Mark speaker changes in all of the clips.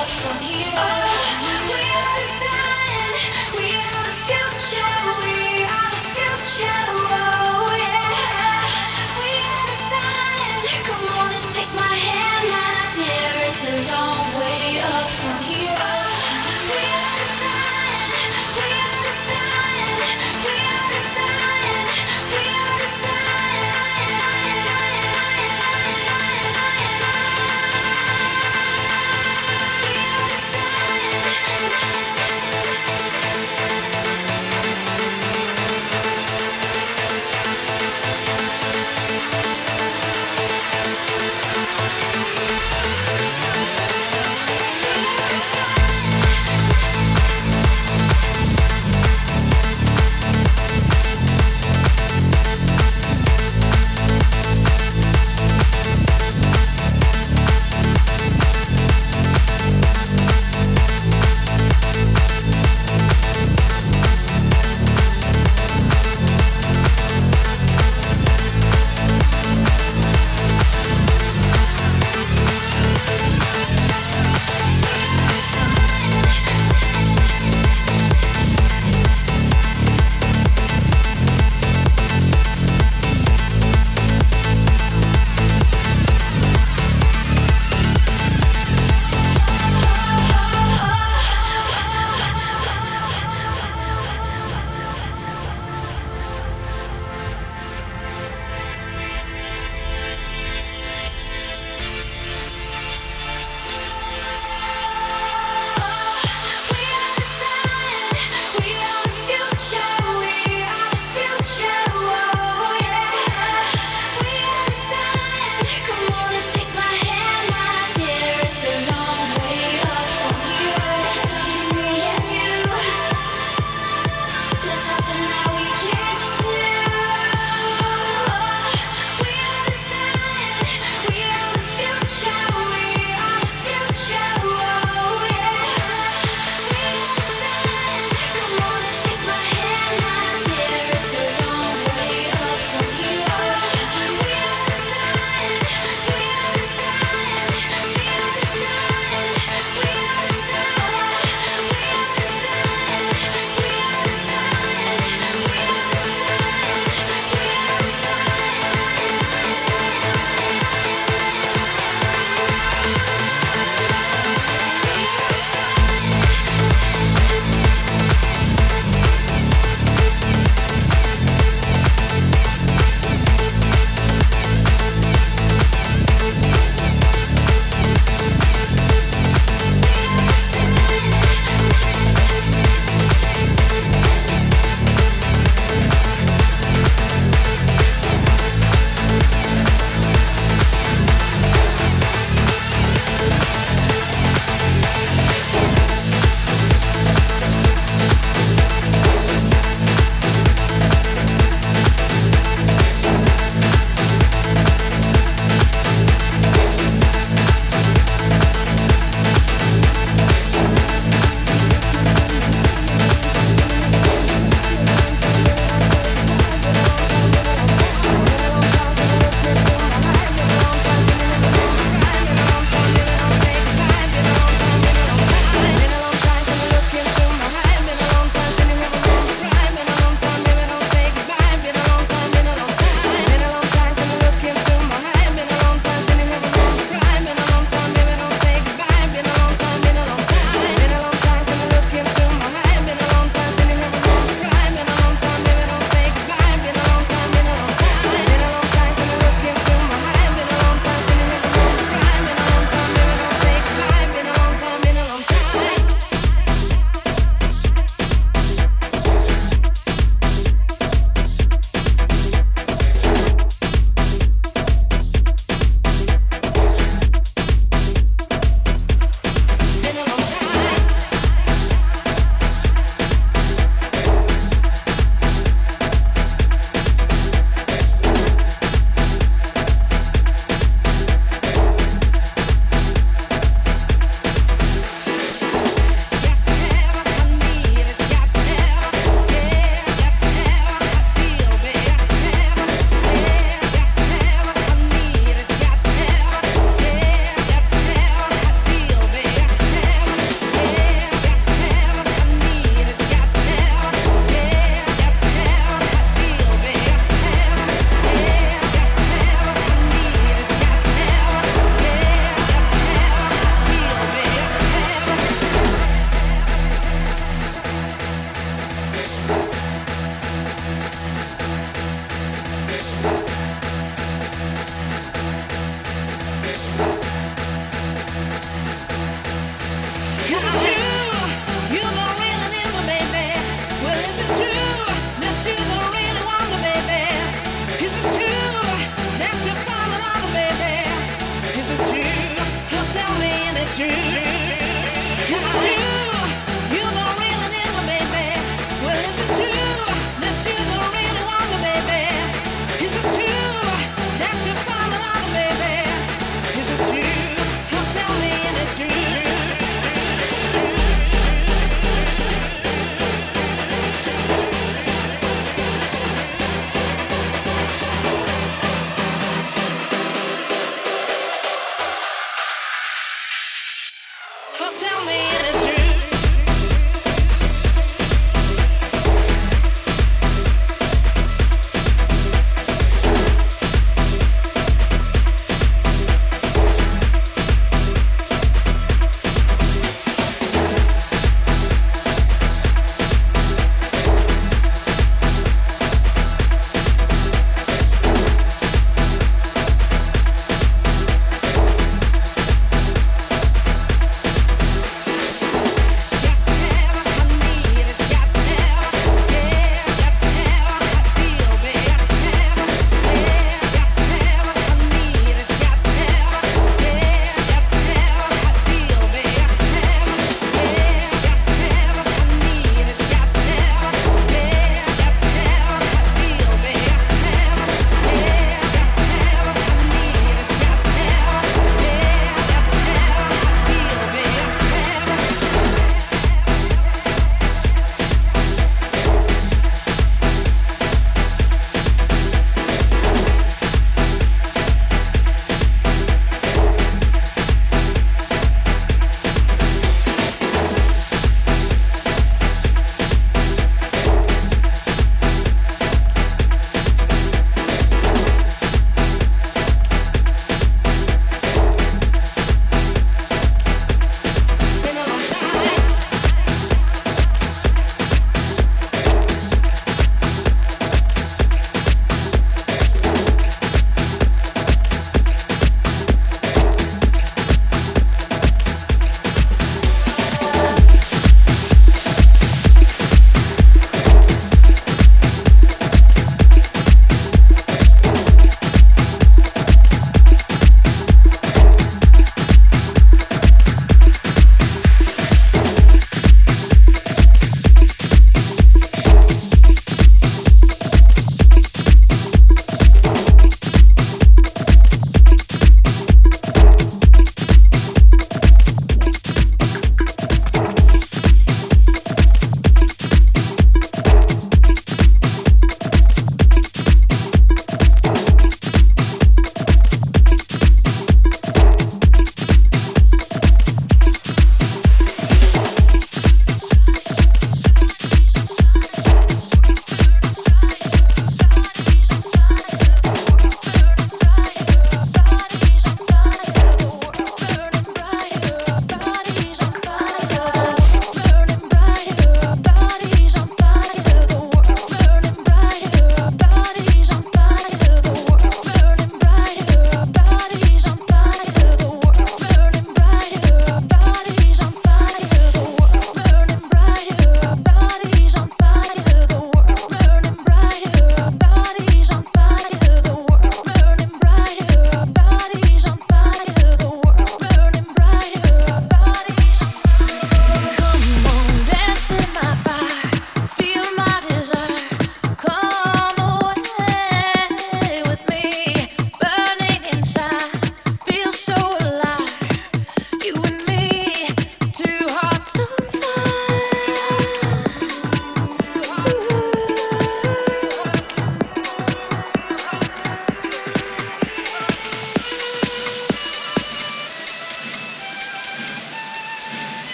Speaker 1: We are the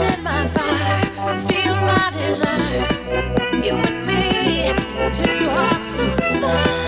Speaker 1: set my fire, feel my desire. You and me, two hearts of fire.